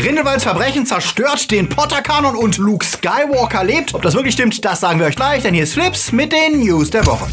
Grindelwalds Verbrechen zerstört den Potter-Kanon und Luke Skywalker lebt. Ob das wirklich stimmt, das sagen wir euch gleich, denn hier ist Flips mit den News der Woche.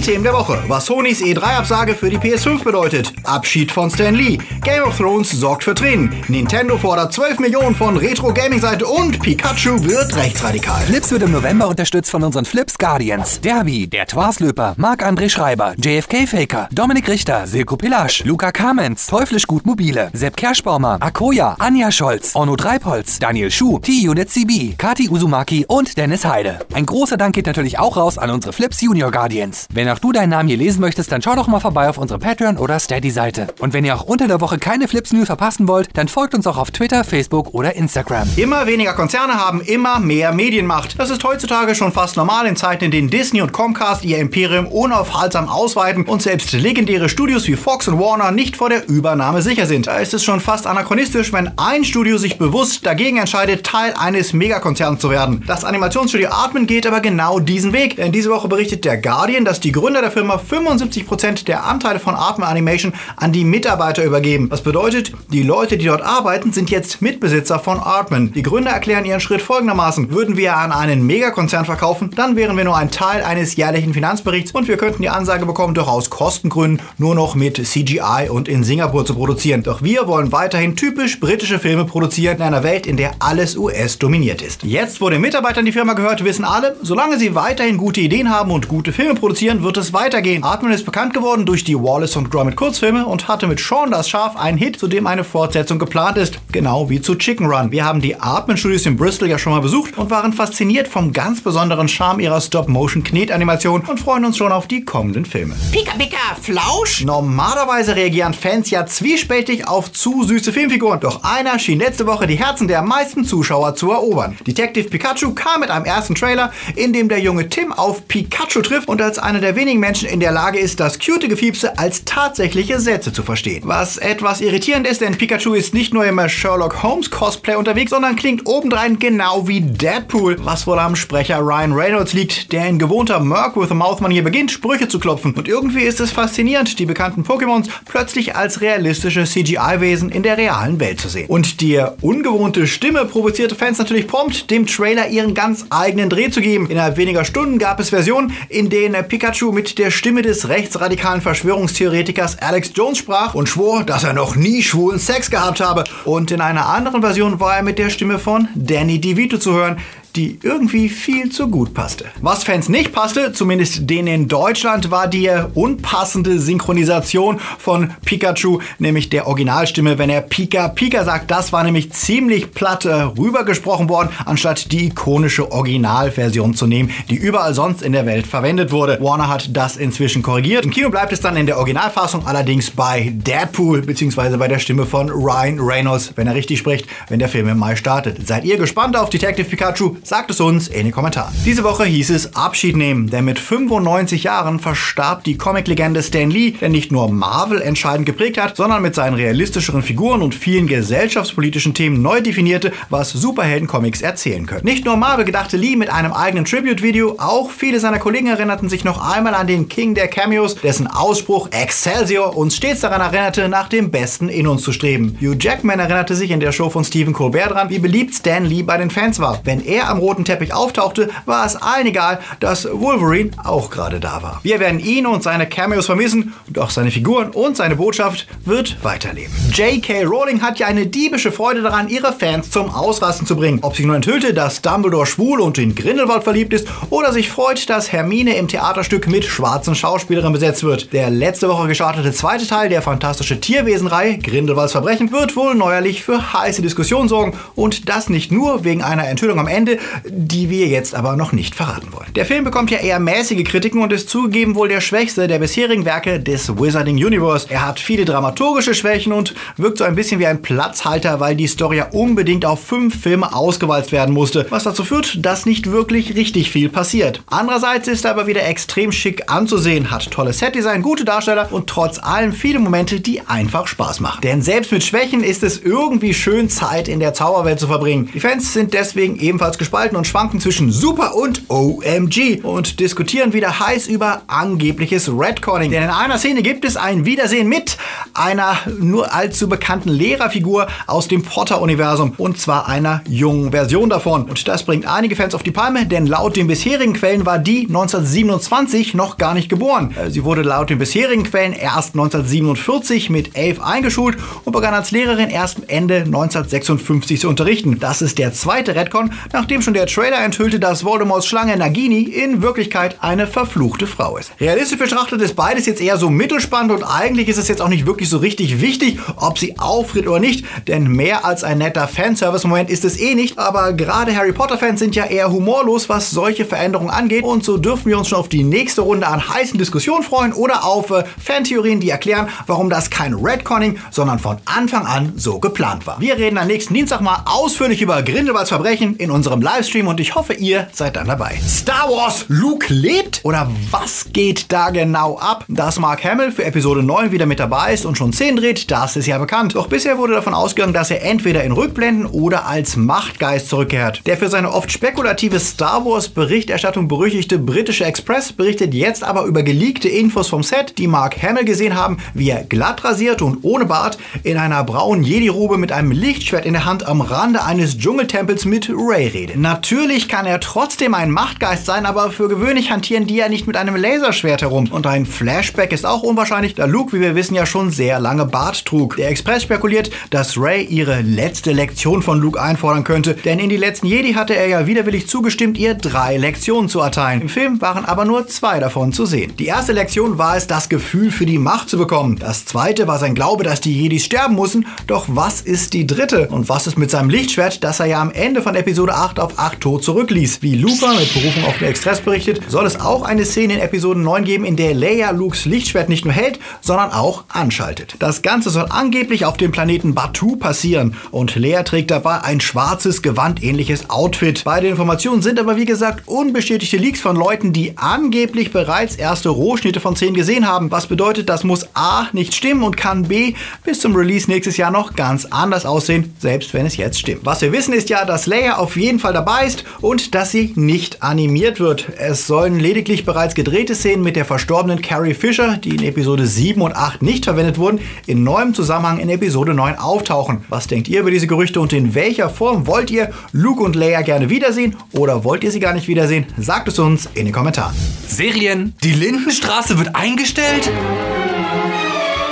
Die Themen der Woche. Was Sonys E3-Absage für die PS5 bedeutet. Abschied von Stan Lee. Game of Thrones sorgt für Tränen. Nintendo fordert 12 Millionen von Retro-Gaming-Seite und Pikachu wird rechtsradikal. Flips wird im November unterstützt von unseren Flips Guardians. Derby, der Twarslöper, Marc-André Schreiber, JFK Faker, Dominik Richter, Silko Pilasch, Luca Kamens, Teuflisch Gut Mobile, Sepp Kerschbaumer, Akoya, Anja Scholz, Orno Dreipolz, Daniel Schuh, T-Unit CB, Kati Uzumaki und Dennis Heide. Ein großer Dank geht natürlich auch raus an unsere Flips Junior Guardians. Wenn auch du deinen Namen hier lesen möchtest, dann schau doch mal vorbei auf unsere Patreon oder Steady-Seite. Und wenn ihr auch unter der Woche keine Flips News verpassen wollt, dann folgt uns auch auf Twitter, Facebook oder Instagram. Immer weniger Konzerne haben immer mehr Medienmacht. Das ist heutzutage schon fast normal in Zeiten, in denen Disney und Comcast ihr Imperium unaufhaltsam ausweiten und selbst legendäre Studios wie Fox und Warner nicht vor der Übernahme sicher sind. Da ist es schon fast anachronistisch, wenn ein Studio sich bewusst dagegen entscheidet, Teil eines Megakonzerns zu werden. Das Animationsstudio Atmen geht aber genau diesen Weg, denn diese Woche berichtet der Guardian, dass die Gründer der Firma 75% der Anteile von Atma Animation an die Mitarbeiter übergeben. Was bedeutet, die Leute, die dort arbeiten, sind jetzt Mitbesitzer von Artman. Die Gründer erklären ihren Schritt folgendermaßen. Würden wir an einen Megakonzern verkaufen, dann wären wir nur ein Teil eines jährlichen Finanzberichts und wir könnten die Ansage bekommen, doch aus Kostengründen nur noch mit CGI und in Singapur zu produzieren. Doch wir wollen weiterhin typisch britische Filme produzieren in einer Welt, in der alles US dominiert ist. Jetzt, wo den Mitarbeitern die Firma gehört, wissen alle, solange sie weiterhin gute Ideen haben und gute Filme produzieren, wird es weitergehen. Artman ist bekannt geworden durch die Wallace und Gromit Kurzfilme und hatte mit Sean das Schaf einen Hit, zu dem eine Fortsetzung geplant ist. Genau wie zu Chicken Run. Wir haben die Artman Studios in Bristol ja schon mal besucht und waren fasziniert vom ganz besonderen Charme ihrer Stop-Motion-Knetanimation und freuen uns schon auf die kommenden Filme. Pika Pika Flausch? Normalerweise reagieren Fans ja zwiespältig auf zu süße Filmfiguren, doch einer schien letzte Woche die Herzen der meisten Zuschauer zu erobern. Detective Pikachu kam mit einem ersten Trailer, in dem der junge Tim auf Pikachu trifft und als einer der der wenigen Menschen in der Lage ist, das cute Gefiepse als tatsächliche Sätze zu verstehen. Was etwas irritierend ist, denn Pikachu ist nicht nur im Sherlock Holmes Cosplay unterwegs, sondern klingt obendrein genau wie Deadpool, was wohl am Sprecher Ryan Reynolds liegt, der in gewohnter Merc with a Mouth Manier beginnt, Sprüche zu klopfen. Und irgendwie ist es faszinierend, die bekannten Pokémons plötzlich als realistische CGI-Wesen in der realen Welt zu sehen. Und die ungewohnte Stimme provozierte Fans natürlich prompt, dem Trailer ihren ganz eigenen Dreh zu geben. Innerhalb weniger Stunden gab es Versionen, in denen Pikachu Pikachu mit der Stimme des rechtsradikalen Verschwörungstheoretikers Alex Jones sprach und schwor, dass er noch nie schwulen Sex gehabt habe. Und in einer anderen Version war er mit der Stimme von Danny DeVito zu hören, die irgendwie viel zu gut passte. Was Fans nicht passte, zumindest denen in Deutschland, war die unpassende Synchronisation von Pikachu, nämlich der Originalstimme, wenn er Pika Pika sagt. Das war nämlich ziemlich platt äh, rübergesprochen worden, anstatt die ikonische Originalversion zu nehmen, die überall sonst in der Welt verwendet wurde. Warner hat das inzwischen korrigiert. Im Kino bleibt es dann in der Originalfassung allerdings bei Deadpool, beziehungsweise bei der Stimme von Ryan Reynolds, wenn er richtig spricht, wenn der Film im Mai startet. Seid ihr gespannt auf Detective Pikachu? Sagt es uns in den Kommentaren. Diese Woche hieß es Abschied nehmen, denn mit 95 Jahren verstarb die Comic-Legende Stan Lee, der nicht nur Marvel entscheidend geprägt hat, sondern mit seinen realistischeren Figuren und vielen gesellschaftspolitischen Themen neu definierte, was Superhelden-Comics erzählen können. Nicht nur Marvel gedachte Lee mit einem eigenen Tribute-Video, auch viele seiner Kollegen erinnerten sich noch einmal an den King der Cameos, dessen Ausspruch Excelsior uns stets daran erinnerte, nach dem Besten in uns zu streben. Hugh Jackman erinnerte sich in der Show von Stephen Colbert daran, wie beliebt Stan Lee bei den Fans war. Wenn er am roten Teppich auftauchte, war es allen egal, dass Wolverine auch gerade da war. Wir werden ihn und seine Cameos vermissen, doch seine Figuren und seine Botschaft wird weiterleben. J.K. Rowling hat ja eine diebische Freude daran, ihre Fans zum Ausrasten zu bringen. Ob sie nur enthüllte, dass Dumbledore schwul und in Grindelwald verliebt ist oder sich freut, dass Hermine im Theaterstück mit schwarzen Schauspielerinnen besetzt wird. Der letzte Woche gestartete zweite Teil der fantastische Tierwesenreihe Grindelwalds Verbrechen wird wohl neuerlich für heiße Diskussionen sorgen und das nicht nur wegen einer Enthüllung am Ende, die wir jetzt aber noch nicht verraten wollen. Der Film bekommt ja eher mäßige Kritiken und ist zugegeben wohl der schwächste der bisherigen Werke des Wizarding Universe. Er hat viele dramaturgische Schwächen und wirkt so ein bisschen wie ein Platzhalter, weil die Story ja unbedingt auf fünf Filme ausgewalzt werden musste, was dazu führt, dass nicht wirklich richtig viel passiert. Andererseits ist er aber wieder extrem schick anzusehen, hat tolles Setdesign, gute Darsteller und trotz allem viele Momente, die einfach Spaß machen. Denn selbst mit Schwächen ist es irgendwie schön, Zeit in der Zauberwelt zu verbringen. Die Fans sind deswegen ebenfalls gespannt gespalten und schwanken zwischen Super und OMG und diskutieren wieder heiß über angebliches Redconning. Denn in einer Szene gibt es ein Wiedersehen mit einer nur allzu bekannten Lehrerfigur aus dem Potter-Universum und zwar einer jungen Version davon. Und das bringt einige Fans auf die Palme, denn laut den bisherigen Quellen war die 1927 noch gar nicht geboren. Äh, sie wurde laut den bisherigen Quellen erst 1947 mit elf eingeschult und begann als Lehrerin erst Ende 1956 zu unterrichten. Das ist der zweite Redcon, nachdem schon der Trailer enthüllte, dass Voldemorts Schlange Nagini in Wirklichkeit eine verfluchte Frau ist. Realistisch betrachtet ist beides jetzt eher so mittelspannend und eigentlich ist es jetzt auch nicht wirklich so richtig wichtig, ob sie auftritt oder nicht, denn mehr als ein netter Fanservice-Moment ist es eh nicht, aber gerade Harry Potter-Fans sind ja eher humorlos, was solche Veränderungen angeht und so dürfen wir uns schon auf die nächste Runde an heißen Diskussionen freuen oder auf äh, Fantheorien, die erklären, warum das kein Redconning, sondern von Anfang an so geplant war. Wir reden am nächsten Dienstag mal ausführlich über Grindelwalds Verbrechen in unserem Livestream und ich hoffe, ihr seid dann dabei. Star Wars, Luke lebt? Oder was geht da genau ab? Dass Mark Hamill für Episode 9 wieder mit dabei ist und schon 10 dreht, das ist ja bekannt. Doch bisher wurde davon ausgegangen, dass er entweder in Rückblenden oder als Machtgeist zurückkehrt. Der für seine oft spekulative Star Wars Berichterstattung berüchtigte britische Express berichtet jetzt aber über geleakte Infos vom Set, die Mark Hamill gesehen haben, wie er glatt rasiert und ohne Bart in einer braunen Jedi-Robe mit einem Lichtschwert in der Hand am Rande eines Dschungeltempels mit Ray redet. Natürlich kann er trotzdem ein Machtgeist sein, aber für gewöhnlich hantieren die ja nicht mit einem Laserschwert herum. Und ein Flashback ist auch unwahrscheinlich, da Luke, wie wir wissen, ja schon sehr lange Bart trug. Der Express spekuliert, dass Ray ihre letzte Lektion von Luke einfordern könnte, denn in die letzten Jedi hatte er ja widerwillig zugestimmt, ihr drei Lektionen zu erteilen. Im Film waren aber nur zwei davon zu sehen. Die erste Lektion war es, das Gefühl für die Macht zu bekommen. Das zweite war sein Glaube, dass die Jedis sterben müssen. Doch was ist die dritte? Und was ist mit seinem Lichtschwert, das er ja am Ende von Episode 8 auf 8 tot zurückließ? Wie Luca mit Berufung auf den Express berichtet, soll es auch eine Szene in Episode 9 geben, in der Leia Lukes Lichtschwert nicht nur hält, sondern auch anschaltet. Das Ganze soll angeblich auf dem Planeten Batu passieren und Leia trägt dabei ein schwarzes, gewandähnliches Outfit. Beide Informationen sind aber wie gesagt unbestätigte Leaks von Leuten, die angeblich bereits erste Rohschnitte von Szenen gesehen haben. Was bedeutet, das muss A nicht stimmen und kann B bis zum Release nächstes Jahr noch ganz anders aussehen, selbst wenn es jetzt stimmt. Was wir wissen ist ja, dass Leia auf jeden Fall dabei ist und dass sie nicht animiert wird. Es sollen lediglich bereits gedrehte Szenen mit der verstorbenen Carrie Fisher, die in Episode 7 und 8 nicht verwendet wurden, in neuem Zusammenhang in Episode 9 auftauchen. Was denkt ihr über diese Gerüchte und in welcher Form wollt ihr Luke und Leia gerne wiedersehen oder wollt ihr sie gar nicht wiedersehen? Sagt es uns in den Kommentaren. Serien. Die Lindenstraße wird eingestellt?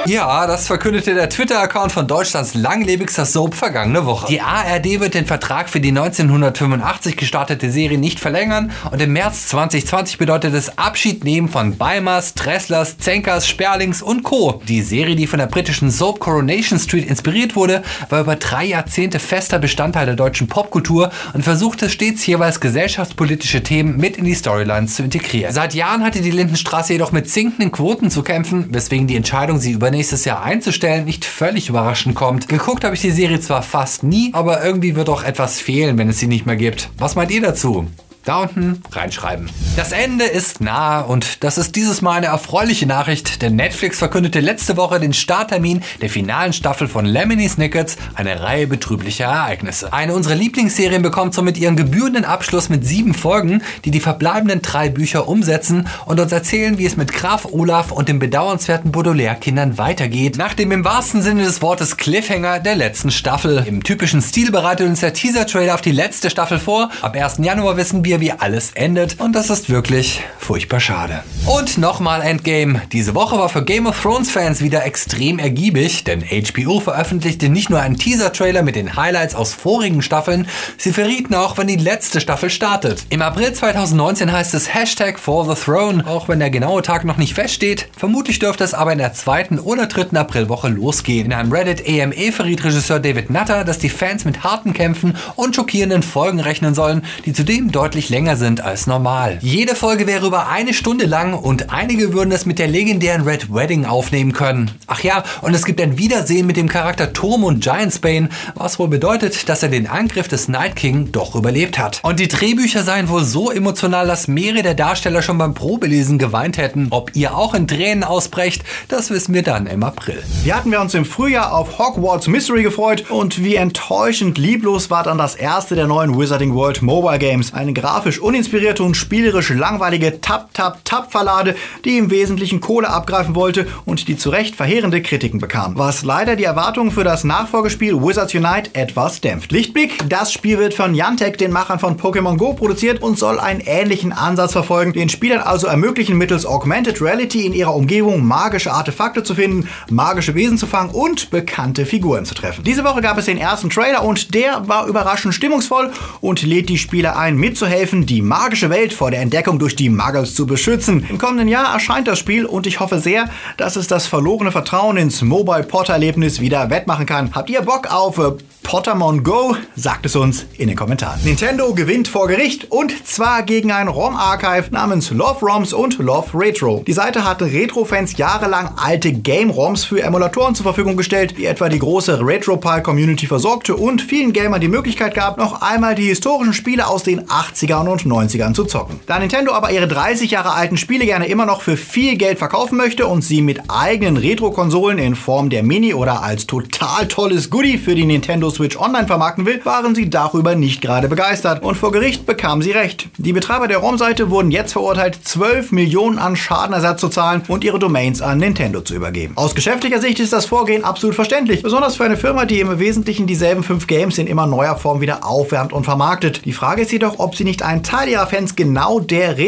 Ja, das verkündete der Twitter-Account von Deutschlands langlebigster Soap vergangene Woche. Die ARD wird den Vertrag für die 1985 gestartete Serie nicht verlängern und im März 2020 bedeutet es Abschied nehmen von Beimers, Tresslers, Zenkers, Sperlings und Co. Die Serie, die von der britischen Soap Coronation Street inspiriert wurde, war über drei Jahrzehnte fester Bestandteil der deutschen Popkultur und versuchte stets jeweils gesellschaftspolitische Themen mit in die Storylines zu integrieren. Seit Jahren hatte die Lindenstraße jedoch mit sinkenden Quoten zu kämpfen, weswegen die Entscheidung, sie übernehmen nächstes Jahr einzustellen, nicht völlig überraschend kommt. Geguckt habe ich die Serie zwar fast nie, aber irgendwie wird auch etwas fehlen, wenn es sie nicht mehr gibt. Was meint ihr dazu? Da unten reinschreiben. Das Ende ist nah und das ist dieses Mal eine erfreuliche Nachricht, denn Netflix verkündete letzte Woche den Starttermin der finalen Staffel von Lemony Snickets, eine Reihe betrüblicher Ereignisse. Eine unserer Lieblingsserien bekommt somit ihren gebührenden Abschluss mit sieben Folgen, die die verbleibenden drei Bücher umsetzen und uns erzählen, wie es mit Graf Olaf und den bedauernswerten Baudelaire-Kindern weitergeht, nach dem im wahrsten Sinne des Wortes Cliffhanger der letzten Staffel. Im typischen Stil bereitet uns der Teaser-Trailer auf die letzte Staffel vor. Ab 1. Januar wissen wir, wie alles endet. Und das ist wirklich furchtbar schade. Und nochmal Endgame. Diese Woche war für Game of Thrones Fans wieder extrem ergiebig, denn HBO veröffentlichte nicht nur einen Teaser-Trailer mit den Highlights aus vorigen Staffeln, sie verrieten auch, wann die letzte Staffel startet. Im April 2019 heißt es Hashtag For the Throne, auch wenn der genaue Tag noch nicht feststeht. Vermutlich dürfte es aber in der zweiten oder dritten Aprilwoche losgehen. In einem Reddit AME verriet Regisseur David Nutter, dass die Fans mit harten Kämpfen und schockierenden Folgen rechnen sollen, die zudem deutlich länger sind als normal. Jede Folge wäre über eine Stunde lang und einige würden es mit der legendären Red Wedding aufnehmen können. Ach ja, und es gibt ein Wiedersehen mit dem Charakter Turm und Giantsbane, was wohl bedeutet, dass er den Angriff des Night King doch überlebt hat. Und die Drehbücher seien wohl so emotional, dass mehrere der Darsteller schon beim Probelesen geweint hätten. Ob ihr auch in Tränen ausbrecht, das wissen wir dann im April. Wie hatten wir uns im Frühjahr auf Hogwarts Mystery gefreut und wie enttäuschend lieblos war dann das erste der neuen Wizarding World Mobile Games. Eine grafisch uninspirierte und spielerisch langweilige Tap-Tap-Tap-Verlade, die im Wesentlichen Kohle abgreifen wollte und die zu Recht verheerende Kritiken bekam. Was leider die Erwartungen für das Nachfolgespiel Wizards Unite etwas dämpft. Lichtblick, das Spiel wird von Niantic, den Machern von Pokémon Go, produziert und soll einen ähnlichen Ansatz verfolgen, den Spielern also ermöglichen, mittels Augmented Reality in ihrer Umgebung magische Artefakte zu finden, magische Wesen zu fangen und bekannte Figuren zu treffen. Diese Woche gab es den ersten Trailer und der war überraschend stimmungsvoll und lädt die Spieler ein, mitzuhelfen, die magische Welt vor der Entdeckung durch die Muggles zu beschützen. Im kommenden Jahr erscheint das Spiel und ich hoffe sehr, dass es das verlorene Vertrauen ins Mobile Porter Erlebnis wieder wettmachen kann. Habt ihr Bock auf äh, Pottermon Go? Sagt es uns in den Kommentaren. Nintendo gewinnt vor Gericht und zwar gegen ein ROM-Archive namens Love ROMs und Love Retro. Die Seite hatte Retro-Fans jahrelang alte Game-ROMs für Emulatoren zur Verfügung gestellt, die etwa die große Retropile-Community versorgte und vielen Gamern die Möglichkeit gab, noch einmal die historischen Spiele aus den 80ern und 90ern zu zocken. Da Nintendo aber ihre 30 Jahre alten Spiele gerne immer noch für viel Geld verkaufen möchte und sie mit eigenen Retro-Konsolen in Form der Mini oder als total tolles Goodie für die Nintendo Switch Online vermarkten will, waren sie darüber nicht gerade begeistert. Und vor Gericht bekamen sie recht. Die Betreiber der ROM-Seite wurden jetzt verurteilt, 12 Millionen an Schadenersatz zu zahlen und ihre Domains an Nintendo zu übergeben. Aus geschäftlicher Sicht ist das Vorgehen absolut verständlich, besonders für eine Firma, die im Wesentlichen dieselben fünf Games in immer neuer Form wieder aufwärmt und vermarktet. Die Frage ist jedoch, ob sie nicht einen Teil ihrer Fans genau der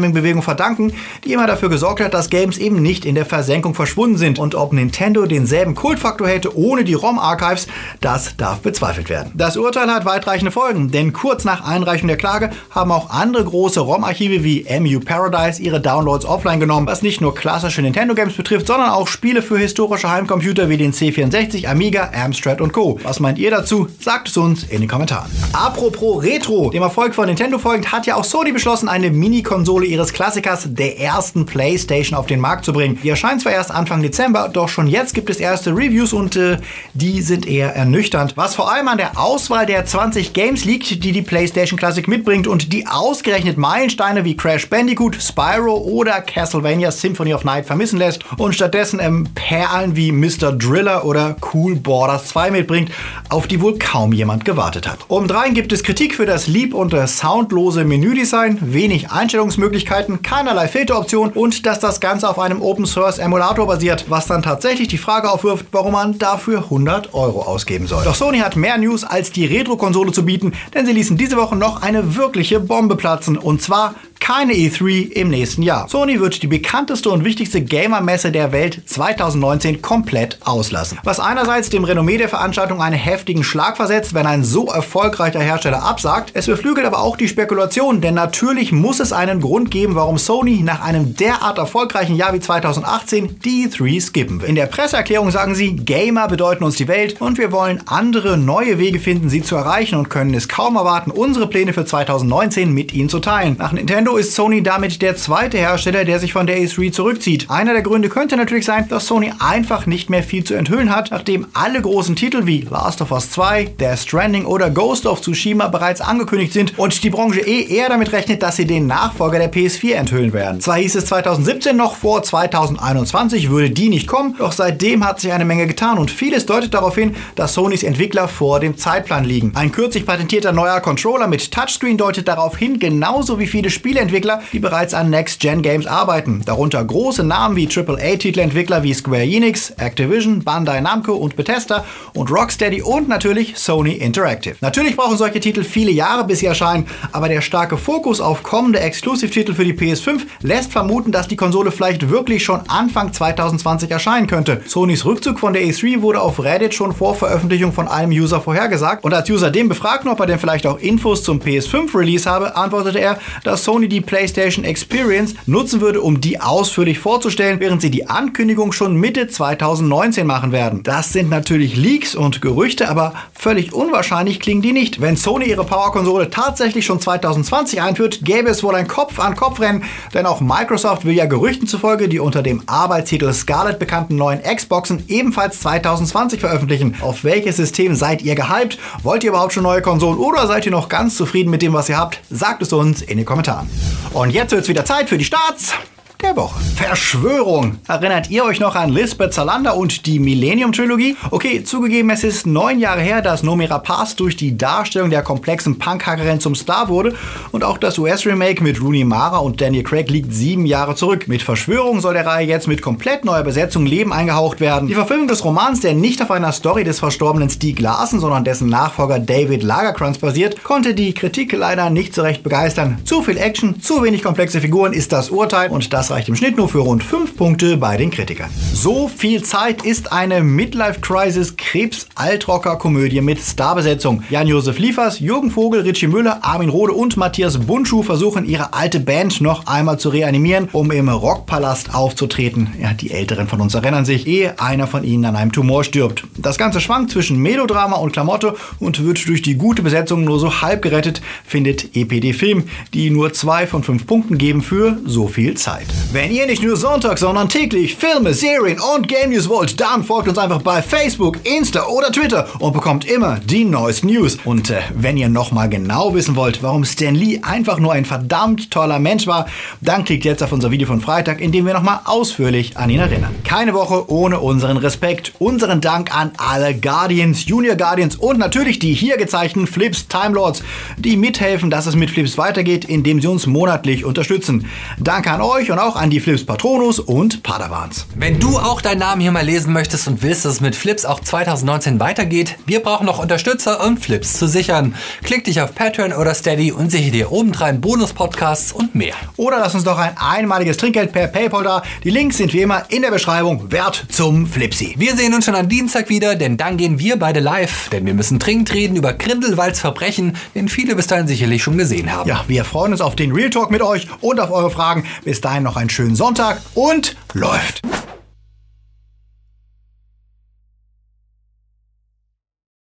Retro-Gaming-Bewegung verdanken, die immer dafür gesorgt hat, dass Games eben nicht in der Versenkung verschwunden sind und ob Nintendo denselben Kultfaktor hätte ohne die ROM-Archives, das darf bezweifelt werden. Das Urteil hat weitreichende Folgen, denn kurz nach Einreichung der Klage haben auch andere große ROM-Archive wie MU Paradise ihre Downloads offline genommen, was nicht nur klassische Nintendo-Games betrifft, sondern auch Spiele für historische Heimcomputer wie den C64, Amiga, Amstrad und Co. Was meint ihr dazu? Sagt es uns in den Kommentaren. Apropos Retro, dem Erfolg von Nintendo folgend, hat ja auch Sony beschlossen, eine Mini-Konsole ihres Klassikers der ersten PlayStation auf den Markt zu bringen. Die erscheint zwar erst Anfang Dezember, doch schon jetzt gibt es erste Reviews und äh, die sind eher ernüchternd. Was vor allem an der Auswahl der 20 Games liegt, die die PlayStation Classic mitbringt und die ausgerechnet Meilensteine wie Crash Bandicoot, Spyro oder Castlevania Symphony of Night vermissen lässt und stattdessen ähm, Perlen wie Mr. Driller oder Cool Borders 2 mitbringt, auf die wohl kaum jemand gewartet hat. Obendrein gibt es Kritik für das lieb und soundlose Menüdesign, wenig Einstellungsmöglichkeiten, keinerlei Filteroption und dass das Ganze auf einem Open Source Emulator basiert, was dann tatsächlich die Frage aufwirft, warum man dafür 100 Euro ausgeben soll. Doch Sony hat mehr News als die Retro-Konsole zu bieten, denn sie ließen diese Woche noch eine wirkliche Bombe platzen und zwar keine E3 im nächsten Jahr. Sony wird die bekannteste und wichtigste Gamer-Messe der Welt 2019 komplett auslassen. Was einerseits dem Renommee der Veranstaltung einen heftigen Schlag versetzt, wenn ein so erfolgreicher Hersteller absagt. Es beflügelt aber auch die Spekulation, denn natürlich muss es einen Grund geben, warum Sony nach einem derart erfolgreichen Jahr wie 2018 die E3 skippen will. In der Presseerklärung sagen sie, Gamer bedeuten uns die Welt und wir wollen andere neue Wege finden, sie zu erreichen und können es kaum erwarten, unsere Pläne für 2019 mit ihnen zu teilen. Nach Nintendo ist Sony damit der zweite Hersteller, der sich von der A3 zurückzieht. Einer der Gründe könnte natürlich sein, dass Sony einfach nicht mehr viel zu enthüllen hat, nachdem alle großen Titel wie Last of Us 2, Death Stranding oder Ghost of Tsushima bereits angekündigt sind und die Branche eh eher damit rechnet, dass sie den Nachfolger der PS4 enthüllen werden. Zwar hieß es 2017 noch, vor 2021 würde die nicht kommen, doch seitdem hat sich eine Menge getan und vieles deutet darauf hin, dass Sonys Entwickler vor dem Zeitplan liegen. Ein kürzlich patentierter neuer Controller mit Touchscreen deutet darauf hin, genauso wie viele Spiele Spieleentwickler, die bereits an Next-Gen-Games arbeiten. Darunter große Namen wie AAA-Titelentwickler wie Square Enix, Activision, Bandai Namco und Bethesda und Rocksteady und natürlich Sony Interactive. Natürlich brauchen solche Titel viele Jahre, bis sie erscheinen, aber der starke Fokus auf kommende Exclusive-Titel für die PS5 lässt vermuten, dass die Konsole vielleicht wirklich schon Anfang 2020 erscheinen könnte. Sonys Rückzug von der E3 wurde auf Reddit schon vor Veröffentlichung von einem User vorhergesagt und als User den befragten, ob er denn vielleicht auch Infos zum PS5-Release habe, antwortete er, dass Sony die PlayStation Experience nutzen würde, um die ausführlich vorzustellen, während sie die Ankündigung schon Mitte 2019 machen werden. Das sind natürlich Leaks und Gerüchte, aber völlig unwahrscheinlich klingen die nicht. Wenn Sony ihre Power-Konsole tatsächlich schon 2020 einführt, gäbe es wohl ein Kopf-an-Kopf-Rennen, denn auch Microsoft will ja Gerüchten zufolge die unter dem Arbeitstitel Scarlet bekannten neuen Xboxen ebenfalls 2020 veröffentlichen. Auf welches System seid ihr gehypt? Wollt ihr überhaupt schon neue Konsolen oder seid ihr noch ganz zufrieden mit dem, was ihr habt? Sagt es uns in den Kommentaren. Und jetzt wird es wieder Zeit für die Starts der Woche. Verschwörung. Erinnert ihr euch noch an Lisbeth Salander und die Millennium Trilogie? Okay, zugegeben, es ist neun Jahre her, dass Nomira Pass durch die Darstellung der komplexen Punkhackerin zum Star wurde und auch das US-Remake mit Rooney Mara und Daniel Craig liegt sieben Jahre zurück. Mit Verschwörung soll der Reihe jetzt mit komplett neuer Besetzung Leben eingehaucht werden. Die Verfilmung des Romans, der nicht auf einer Story des verstorbenen Steve Larsen, sondern dessen Nachfolger David Lagerkrantz basiert, konnte die Kritik leider nicht so recht begeistern. Zu viel Action, zu wenig komplexe Figuren ist das Urteil und das reicht im Schnitt nur für rund 5 Punkte bei den Kritikern. So viel Zeit ist eine Midlife-Crisis Krebs-Altrocker-Komödie mit Starbesetzung. Jan-Josef Liefers, Jürgen Vogel, Richie Müller, Armin Rohde und Matthias Bundschuh versuchen ihre alte Band noch einmal zu reanimieren, um im Rockpalast aufzutreten. Ja, die Älteren von uns erinnern sich, ehe einer von ihnen an einem Tumor stirbt. Das Ganze schwankt zwischen Melodrama und Klamotte und wird durch die gute Besetzung nur so halb gerettet, findet EPD Film, die nur zwei von fünf Punkten geben für so viel Zeit. Wenn ihr nicht nur Sonntag, sondern täglich Filme, Serien und Game News wollt, dann folgt uns einfach bei Facebook, Insta oder Twitter und bekommt immer die neuesten News. Und äh, wenn ihr nochmal genau wissen wollt, warum Stan Lee einfach nur ein verdammt toller Mensch war, dann klickt jetzt auf unser Video von Freitag, in dem wir nochmal ausführlich an ihn erinnern. Keine Woche ohne unseren Respekt, unseren Dank an alle Guardians, Junior Guardians und natürlich die hier gezeigten Flips Time Lords, die mithelfen, dass es mit Flips weitergeht, indem sie uns monatlich unterstützen. Danke an euch und auch an die Flips Patronus und Padawans. Wenn du auch deinen Namen hier mal lesen möchtest und willst, dass es mit Flips auch 2019 weitergeht, wir brauchen noch Unterstützer, um Flips zu sichern. Klick dich auf Patreon oder Steady und sichere dir obendrein Bonus-Podcasts und mehr. Oder lass uns doch ein einmaliges Trinkgeld per PayPal da. Die Links sind wie immer in der Beschreibung. Wert zum Flipsi. Wir sehen uns schon am Dienstag wieder, denn dann gehen wir beide live. Denn wir müssen dringend reden über Grindelwalds Verbrechen, den viele bis dahin sicherlich schon gesehen haben. Ja, wir freuen uns auf den Real Talk mit euch und auf eure Fragen. Bis dahin noch einen schönen Sonntag und läuft.